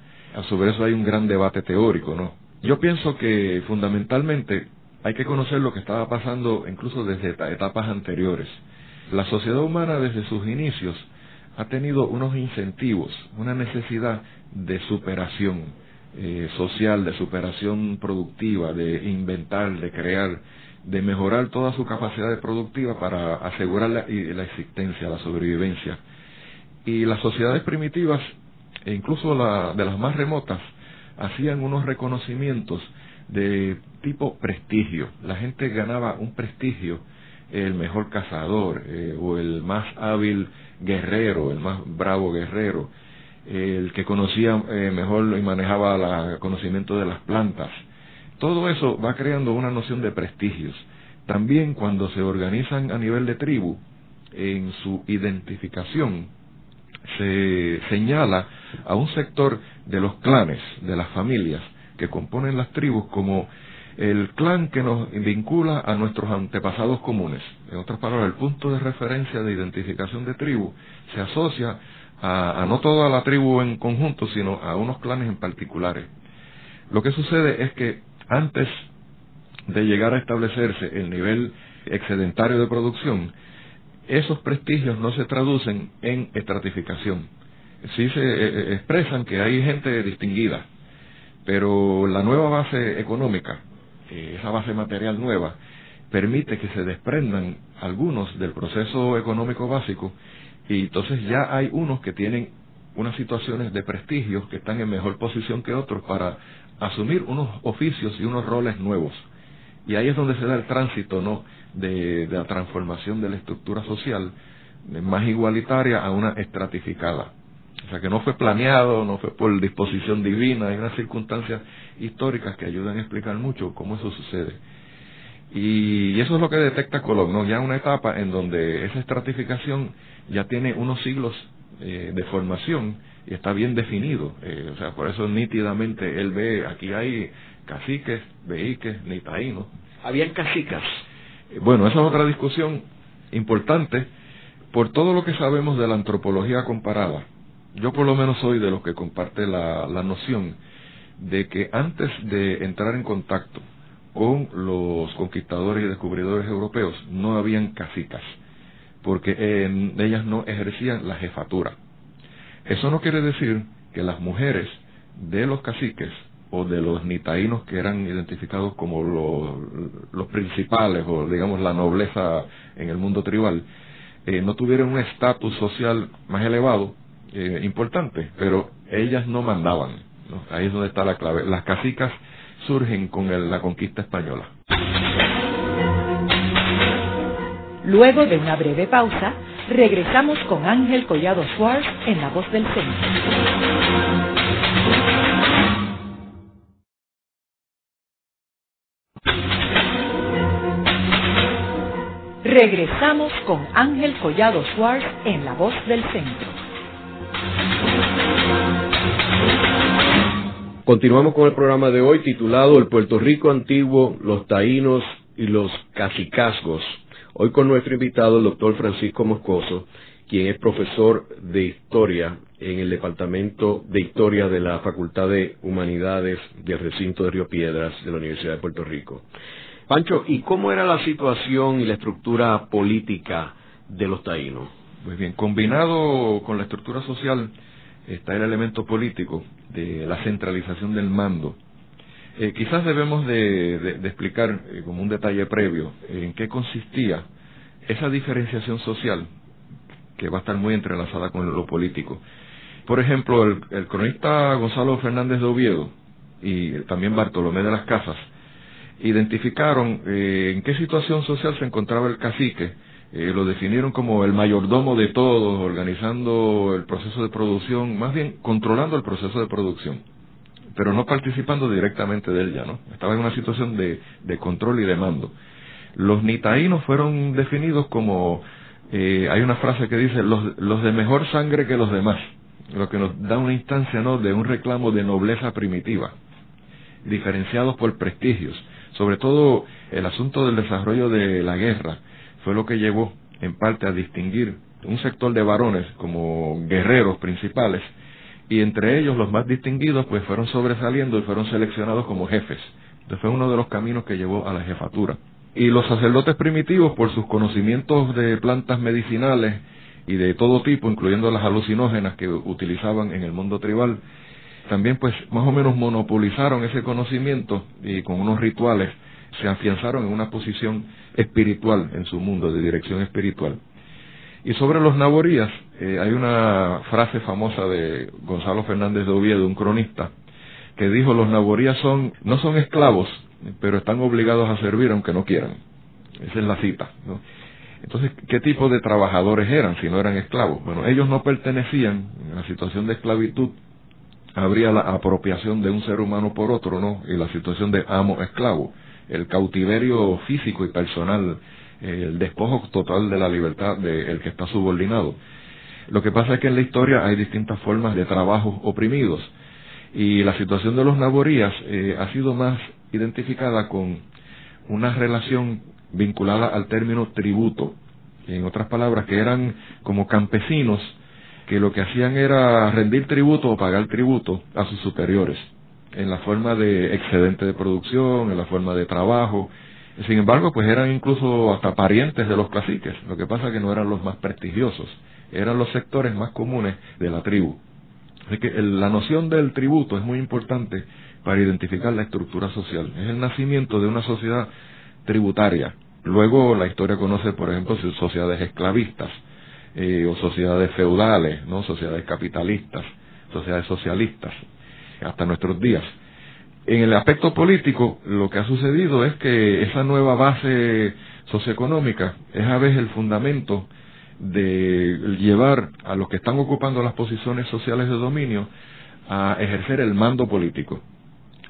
sobre eso hay un gran debate teórico, ¿no? Yo pienso que fundamentalmente hay que conocer lo que estaba pasando incluso desde etapas anteriores. La sociedad humana desde sus inicios ha tenido unos incentivos, una necesidad de superación eh, social, de superación productiva, de inventar, de crear, de mejorar toda su capacidad productiva para asegurar la, la existencia, la sobrevivencia. Y las sociedades primitivas, e incluso la, de las más remotas, hacían unos reconocimientos de tipo prestigio. La gente ganaba un prestigio, el mejor cazador eh, o el más hábil guerrero, el más bravo guerrero, el que conocía eh, mejor y manejaba el conocimiento de las plantas. Todo eso va creando una noción de prestigios. También cuando se organizan a nivel de tribu, en su identificación, se señala a un sector de los clanes, de las familias que componen las tribus como el clan que nos vincula a nuestros antepasados comunes. En otras palabras, el punto de referencia de identificación de tribu se asocia a, no toda la tribu en conjunto, sino a unos clanes en particulares. Lo que sucede es que antes de llegar a establecerse el nivel excedentario de producción, esos prestigios no se traducen en estratificación. Sí se eh, eh, expresan que hay gente distinguida, pero la nueva base económica, eh, esa base material nueva, permite que se desprendan algunos del proceso económico básico y entonces ya hay unos que tienen unas situaciones de prestigio que están en mejor posición que otros para asumir unos oficios y unos roles nuevos. Y ahí es donde se da el tránsito, ¿no? De, la transformación de la estructura social más igualitaria a una estratificada. O sea que no fue planeado, no fue por disposición divina, hay unas circunstancias históricas que ayudan a explicar mucho cómo eso sucede. Y, eso es lo que detecta Colón, ¿no? Ya una etapa en donde esa estratificación ya tiene unos siglos eh, de formación y está bien definido. Eh, o sea, por eso nítidamente él ve, aquí hay caciques, beíques, nitaínos. ¿Habían cacicas? Eh, bueno, esa es otra discusión importante por todo lo que sabemos de la antropología comparada. Yo por lo menos soy de los que comparte la, la noción de que antes de entrar en contacto con los conquistadores y descubridores europeos no habían cacicas, porque en ellas no ejercían la jefatura. Eso no quiere decir que las mujeres de los caciques o de los nitaínos que eran identificados como los, principales o digamos la nobleza en el mundo tribal, eh, no tuvieran un estatus social más elevado, eh, importante, pero ellas no mandaban. Ahí es donde está la clave. Las cacicas surgen con la conquista española. Luego de una breve pausa, regresamos con Ángel Collado Schwartz en La Voz del Centro. Regresamos con Ángel Collado Schwartz en La Voz del Centro. Continuamos con el programa de hoy titulado El Puerto Rico Antiguo, los Taínos y los Cacicazgos. Hoy con nuestro invitado, el doctor Francisco Moscoso, quien es profesor de Historia en el Departamento de Historia de la Facultad de Humanidades del Recinto de Río Piedras de la Universidad de Puerto Rico. Pancho, ¿y cómo era la situación y la estructura política de los taínos? Pues bien, combinado con la estructura social está el elemento político de la centralización del mando. Eh, quizás debemos de, explicar eh, como un detalle previo en qué consistía esa diferenciación social que va a estar muy entrelazada con lo político. Por ejemplo, el, cronista Gonzalo Fernández de Oviedo y también Bartolomé de las Casas identificaron eh, en qué situación social se encontraba el cacique eh, lo definieron como el mayordomo de todos, organizando el proceso de producción, más bien controlando el proceso de producción, pero no participando directamente de él ya, ¿no? Estaba en una situación de, de control y de mando. Los nitaínos fueron definidos como, eh, hay una frase que dice, los, los de mejor sangre que los demás, lo que nos da una instancia, ¿no?, de un reclamo de nobleza primitiva, diferenciados por prestigios, sobre todo el asunto del desarrollo de la guerra, fue lo que llevó en parte a distinguir un sector de varones como guerreros principales y entre ellos los más distinguidos pues fueron sobresaliendo y fueron seleccionados como jefes. Entonces fue uno de los caminos que llevó a la jefatura. Y los sacerdotes primitivos por sus conocimientos de plantas medicinales y de todo tipo, incluyendo las alucinógenas que utilizaban en el mundo tribal, también pues más o menos monopolizaron ese conocimiento y con unos rituales se afianzaron en una posición espiritual en su mundo, de dirección espiritual. Y sobre los naborías, eh, hay una frase famosa de Gonzalo Fernández de Oviedo, un cronista, que dijo, los naborías son, no son esclavos, pero están obligados a servir aunque no quieran. Esa es la cita. Entonces, ¿qué tipo de trabajadores eran si no eran esclavos? Bueno, ellos no pertenecían, en la situación de esclavitud, habría la apropiación de un ser humano por otro, ¿no? Y la situación de amo-esclavo, el cautiverio físico y personal, el despojo total de la libertad del que está subordinado. Lo que pasa es que en la historia hay distintas formas de trabajo oprimidos y la situación de los naborías eh, ha sido más identificada con una relación vinculada al término tributo, en otras palabras, que eran como campesinos que lo que hacían era rendir tributo o pagar tributo a sus superiores, en la forma de excedente de producción, en la forma de trabajo. Sin embargo, pues eran incluso hasta parientes de los caciques, lo que pasa que no eran los más prestigiosos, eran los sectores más comunes de la tribu. Así que la noción del tributo es muy importante para identificar la estructura social. Es el nacimiento de una sociedad tributaria. Luego la historia conoce, por ejemplo, sociedades esclavistas eh, o sociedades feudales, no sociedades capitalistas, sociedades socialistas, hasta nuestros días. En el aspecto político, lo que ha sucedido es que esa nueva base socioeconómica es a veces el fundamento de llevar a los que están ocupando las posiciones sociales de dominio a ejercer el mando político.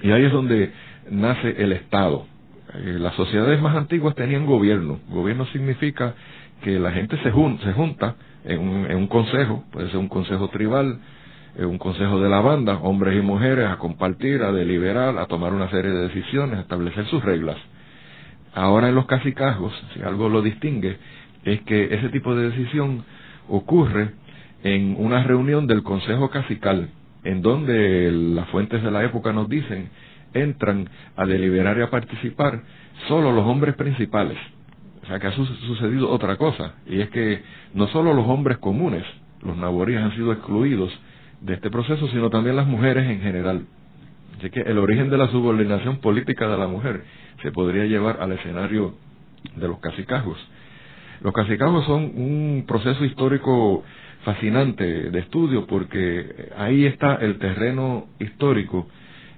Y ahí es donde nace el Estado. Eh, las sociedades más antiguas tenían gobierno. Gobierno significa que la gente se, se junta en un, en un, consejo, puede ser un consejo tribal, un consejo de la banda, hombres y mujeres, a compartir, a deliberar, a tomar una serie de decisiones, a establecer sus reglas. Ahora en los cacicajos, si algo lo distingue, es que ese tipo de decisión ocurre en una reunión del Consejo Cacical, en donde las fuentes de la época nos dicen entran a deliberar y a participar solo los hombres principales. O sea que ha sucedido otra cosa, y es que no solo los hombres comunes, los naboríes han sido excluidos de este proceso, sino también las mujeres en general. Así que el origen de la subordinación política de la mujer se podría llevar al escenario de los cacicajos. Los cacicajos son un proceso histórico fascinante de estudio porque ahí está el terreno histórico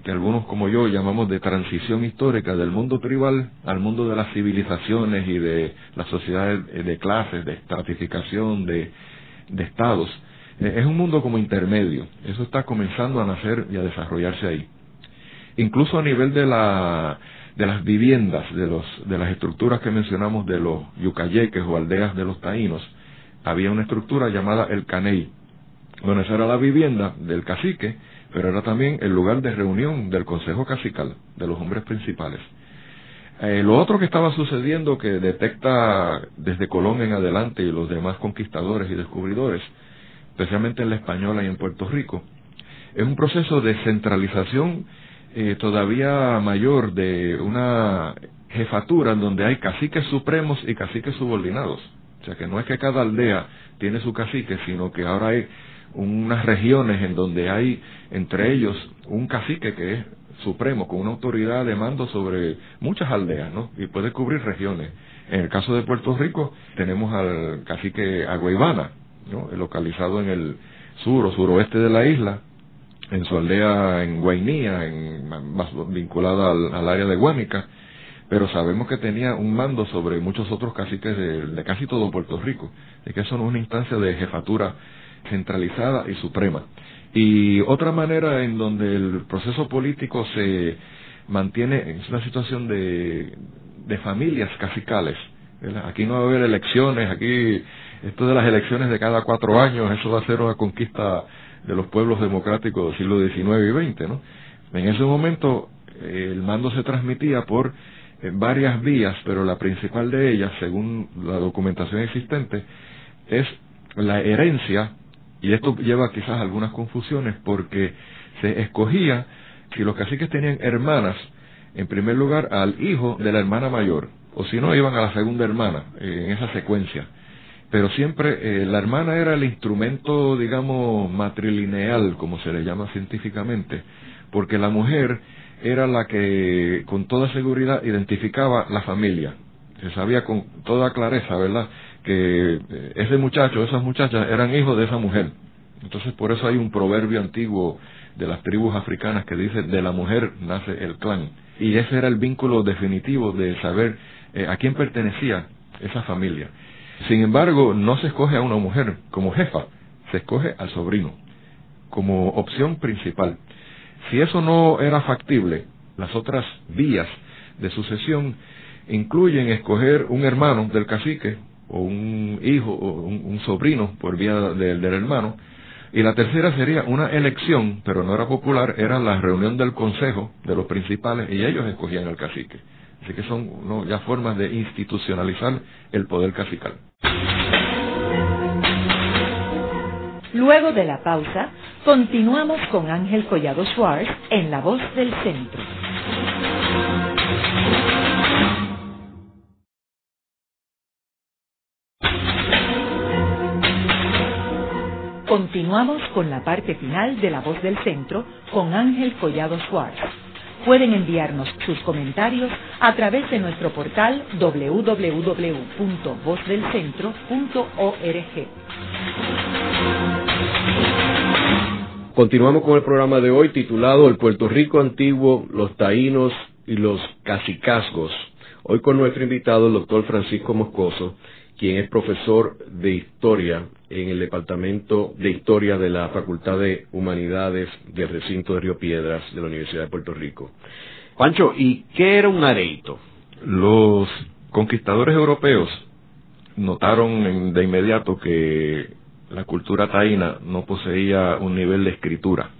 que algunos como yo llamamos de transición histórica del mundo tribal al mundo de las civilizaciones y de las sociedades de clases, de estratificación, de estados. Eh, es un mundo como intermedio. Eso está comenzando a nacer y a desarrollarse ahí. Incluso a nivel de la de las viviendas, de, los, de las estructuras que mencionamos de los yucayeques o aldeas de los taínos, había una estructura llamada el caney. Bueno, esa era la vivienda del cacique, pero era también el lugar de reunión del consejo cacical, de los hombres principales. Eh, lo otro que estaba sucediendo que detecta desde Colón en adelante y los demás conquistadores y descubridores, especialmente en la española y en Puerto Rico, es un proceso de centralización eh, todavía mayor de una jefatura en donde hay caciques supremos y caciques subordinados. O sea que no es que cada aldea tiene su cacique, sino que ahora hay unas regiones en donde hay entre ellos un cacique que es supremo, con una autoridad de mando sobre muchas aldeas, ¿no? Y puede cubrir regiones. En el caso de Puerto Rico tenemos al cacique Aguaybana, ¿no? localizado en el sur o suroeste de la isla, en su aldea en Guainía, en, más vinculada al, área de Guánica, pero sabemos que tenía un mando sobre muchos otros caciques de, casi todo Puerto Rico, de que es una instancia de jefatura centralizada y suprema. Y otra manera en donde el proceso político se mantiene en una situación de, de familias cacicales. Aquí no va a haber elecciones, aquí esto de las elecciones de cada cuatro años, eso va a ser una conquista de los pueblos democráticos del siglo XIX y XX. ¿no? En ese momento eh, el mando se transmitía por eh, varias vías, pero la principal de ellas, según la documentación existente, es la herencia, y esto lleva quizás algunas confusiones porque se escogía si los caciques tenían hermanas, en primer lugar al hijo de la hermana mayor, o si no iban a la segunda hermana, eh, en esa secuencia pero siempre eh, la hermana era el instrumento, digamos, matrilineal, como se le llama científicamente, porque la mujer era la que con toda seguridad identificaba la familia. Se sabía con toda clareza, ¿verdad?, que eh, ese muchacho, esas muchachas eran hijos de esa mujer. Entonces por eso hay un proverbio antiguo de las tribus africanas que dice, de la mujer nace el clan. Y ese era el vínculo definitivo de saber eh, a quién pertenecía esa familia. Sin embargo, no se escoge a una mujer como jefa, se escoge al sobrino como opción principal. Si eso no era factible, las otras vías de sucesión incluyen escoger un hermano del cacique o un hijo o un, sobrino por vía del hermano. Y la tercera sería una elección, pero no era popular, era la reunión del consejo de los principales y ellos escogían al cacique. Así que son ya formas de institucionalizar el poder cacical. Luego de la pausa, continuamos con Ángel Collado Schwartz en La Voz del Centro. Continuamos con la parte final de La Voz del Centro con Ángel Collado Schwartz. Pueden enviarnos sus comentarios a través de nuestro portal www.vozdelcentro.org. Continuamos con el programa de hoy titulado El Puerto Rico Antiguo, los Taínos y los Cacicazgos. Hoy con nuestro invitado, el doctor Francisco Moscoso, quien es profesor de Historia en el Departamento de Historia de la Facultad de Humanidades del Recinto de Río Piedras de la Universidad de Puerto Rico. Pancho, ¿y qué era un areito? Los conquistadores europeos notaron de inmediato que la cultura taína no poseía un nivel de escritura.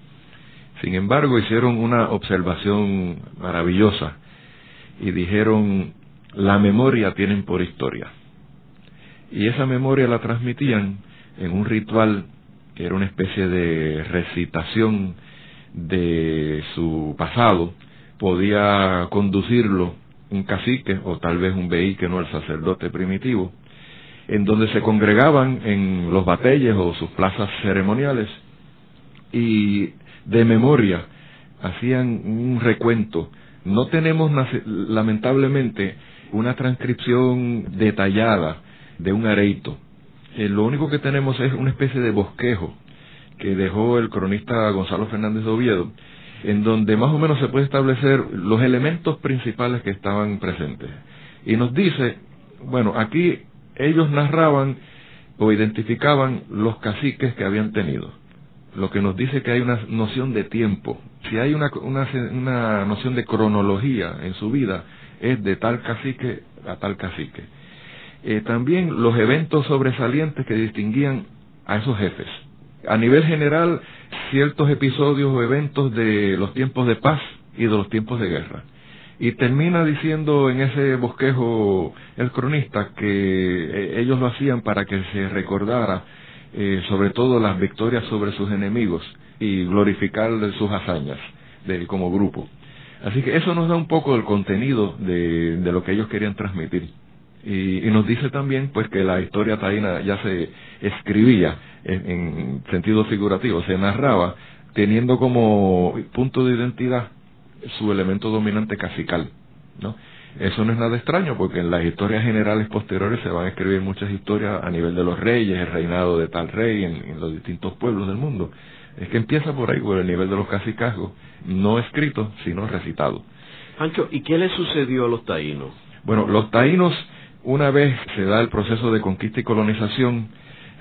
Sin embargo, hicieron una observación maravillosa y dijeron, la memoria tienen por historia y esa memoria la transmitían en un ritual que era una especie de recitación de su pasado, podía conducirlo un cacique o tal vez un no el sacerdote primitivo, en donde se congregaban en los batelles o sus plazas ceremoniales y de memoria hacían un recuento. No tenemos lamentablemente una transcripción detallada de un areito. Eh, lo único que tenemos es una especie de bosquejo que dejó el cronista Gonzalo Fernández de Oviedo, en donde más o menos se puede establecer los elementos principales que estaban presentes. Y nos dice, bueno, aquí ellos narraban o identificaban los caciques que habían tenido, lo que nos dice que hay una noción de tiempo. Si hay una, una, una noción de cronología en su vida, es de tal cacique a tal cacique. Eh, también los eventos sobresalientes que distinguían a esos jefes. A nivel general, ciertos episodios o eventos de los tiempos de paz y de los tiempos de guerra. Y termina diciendo en ese bosquejo el cronista que eh, ellos lo hacían para que se recordara eh, sobre todo las victorias sobre sus enemigos y glorificar sus hazañas de, como grupo. Así que eso nos da un poco el contenido de lo que ellos querían transmitir. Y, nos dice también pues que la historia taína ya se escribía en, sentido figurativo, se narraba teniendo como punto de identidad su elemento dominante cacical, ¿no? Eso no es nada extraño porque en las historias generales posteriores se van a escribir muchas historias a nivel de los reyes, el reinado de tal rey en, los distintos pueblos del mundo. Es que empieza por ahí, por el nivel de los cacicazgos, no escrito, sino recitado. Ancho, ¿y qué le sucedió a los taínos? Bueno, los taínos una vez se da el proceso de conquista y colonización,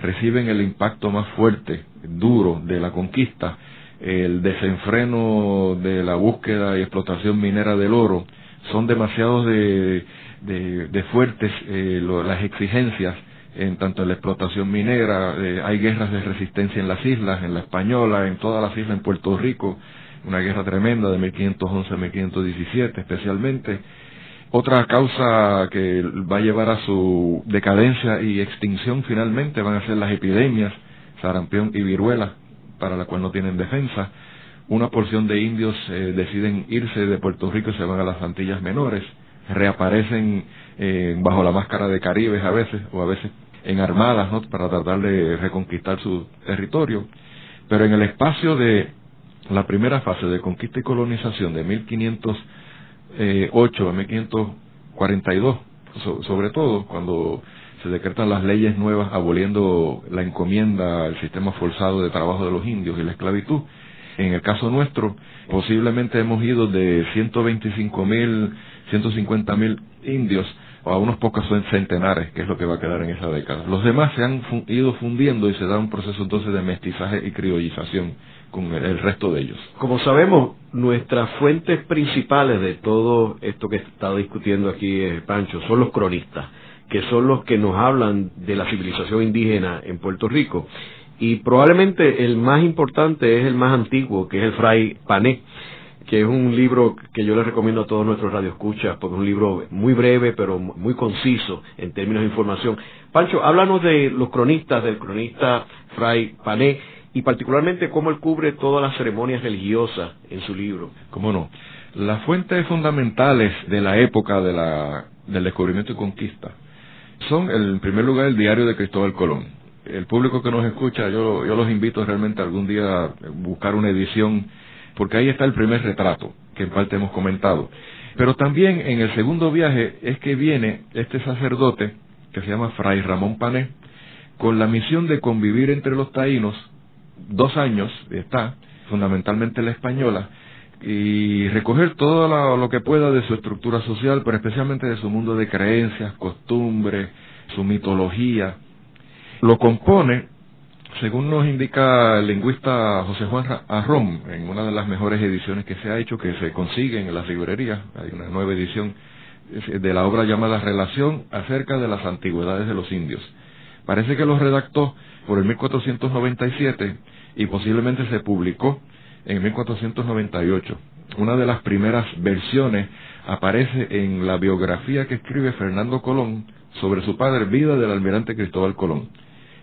reciben el impacto más fuerte, duro, de la conquista, el desenfreno de la búsqueda y explotación minera del oro, son demasiados de, de, fuertes eh, las exigencias en tanto en la explotación minera, eh, hay guerras de resistencia en las islas, en la española, en todas las islas, en Puerto Rico, una guerra tremenda de 1511 a 1517 especialmente, otra causa que va a llevar a su decadencia y extinción finalmente van a ser las epidemias, sarampión y viruela, para la cual no tienen defensa. Una porción de indios eh, deciden irse de Puerto Rico y se van a las Antillas Menores, reaparecen eh, bajo la máscara de Caribes a veces, o a veces en armadas, ¿no? para tratar de reconquistar su territorio. Pero en el espacio de la primera fase de conquista y colonización de 1508 a 1542, sobre todo cuando se decretan las leyes nuevas aboliendo la encomienda, el sistema forzado de trabajo de los indios y la esclavitud. En el caso nuestro, posiblemente hemos ido de 125 mil, 150 mil indios a unos pocos centenares, que es lo que va a quedar en esa década. Los demás se han ido fundiendo y se da un proceso entonces de mestizaje y criollización Como sabemos, nuestras fuentes principales de todo esto que está discutiendo aquí eh, Pancho son los cronistas que son los que nos hablan de la civilización indígena en Puerto Rico. Y probablemente el más importante es el más antiguo, que es el Fray Pané, que es un libro que yo le recomiendo a todos nuestros radioescuchas, porque es un libro muy breve, pero muy conciso en términos de información. Pancho, háblanos de los cronistas, del cronista Fray Pané, y particularmente cómo él cubre todas las ceremonias religiosas en su libro. ¿Cómo no? Las fuentes fundamentales de la época de la, del descubrimiento y conquista son, en primer lugar, el diario de Cristóbal Colón. El público que nos escucha, yo, yo los invito realmente algún día a buscar una edición, porque ahí está el primer retrato, que en parte hemos comentado. Pero también en el segundo viaje es que viene este sacerdote, que se llama Fray Ramón Pané, con la misión de convivir entre los taínos dos años, está, fundamentalmente la española, y recoger todo lo, que pueda de su estructura social, pero especialmente de su mundo de creencias, costumbres, su mitología. Lo compone, según nos indica el lingüista José Juan Arrón, en una de las mejores ediciones que se ha hecho, que se consigue en las librerías, hay una nueva edición de la obra llamada Relación acerca de las antigüedades de los indios. Parece que lo redactó por el 1497 y posiblemente se publicó en 1498. Una de las primeras versiones aparece en la biografía que escribe Fernando Colón sobre su padre, Vida del almirante Cristóbal Colón.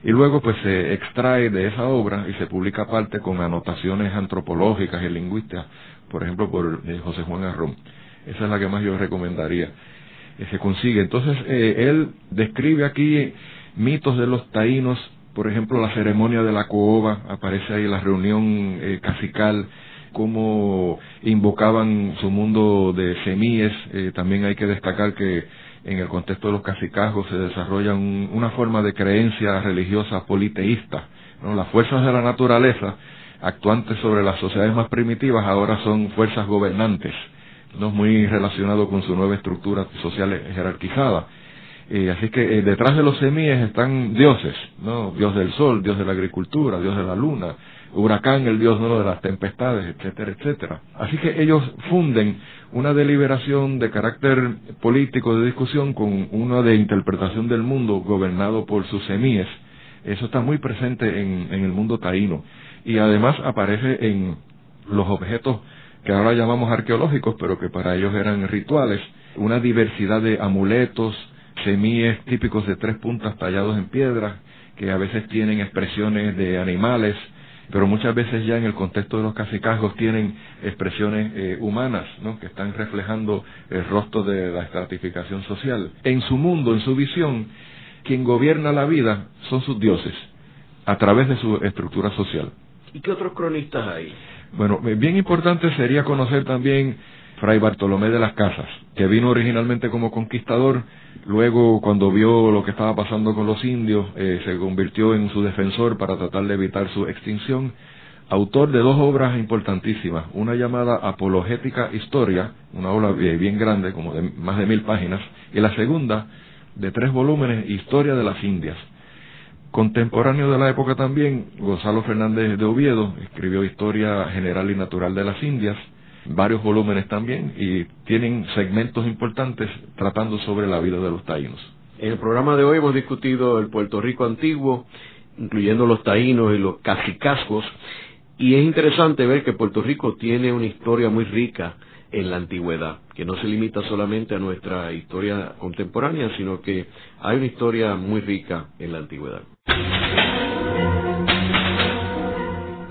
Y luego pues se extrae de esa obra y se publica aparte con anotaciones antropológicas y lingüísticas, por ejemplo por eh, José Juan Arrón. Esa es la que más yo recomendaría. Eh, se consigue. Entonces eh, él describe aquí mitos de los taínos por ejemplo, la ceremonia de la cooba, aparece ahí la reunión eh, cacical, cómo invocaban su mundo de semíes. Eh, también hay que destacar que en el contexto de los cacicazgos se desarrolla una forma de creencia religiosa politeísta. Las fuerzas de la naturaleza, actuantes sobre las sociedades más primitivas, ahora son fuerzas gobernantes, no muy relacionado con su nueva estructura social jerarquizada eh, así que eh, detrás de los semíes están dioses, ¿no? Dios del sol, Dios de la agricultura, Dios de la luna, huracán, el Dios ¿no? de las tempestades, etcétera, etcétera. Así que ellos funden una deliberación de carácter político de discusión con una de interpretación del mundo gobernado por sus semíes. Eso está muy presente en, en el mundo taíno. Y además aparece en los objetos que ahora llamamos arqueológicos, pero que para ellos eran rituales, una diversidad de amuletos, semíes típicos de tres puntas tallados en piedra, que a veces tienen expresiones de animales, pero muchas veces ya en el contexto de los cacicazgos tienen expresiones eh, humanas, ¿no? que están reflejando el rostro de la estratificación social. En su mundo, en su visión, quien gobierna la vida son sus dioses, a través de su estructura social. ¿Y qué otros cronistas hay? Bueno, eh, bien importante sería conocer también Fray Bartolomé de las Casas, que vino originalmente como conquistador, luego cuando vio lo que estaba pasando con los indios, eh, se convirtió en su defensor para tratar de evitar su extinción, autor de dos obras importantísimas, una llamada Apologética Historia, una obra bien grande, como de más de mil páginas, y la segunda, de tres volúmenes, Historia de las Indias. Contemporáneo de la época también, Gonzalo Fernández de Oviedo escribió Historia General y Natural de las Indias, varios volúmenes también y tienen segmentos importantes tratando sobre la vida de los taínos. En el programa de hoy hemos discutido el Puerto Rico antiguo, incluyendo los taínos y los cacicazgos, y es interesante ver que Puerto Rico tiene una historia muy rica en la antigüedad, que no se limita solamente a nuestra historia contemporánea, sino que hay una historia muy rica en la antigüedad.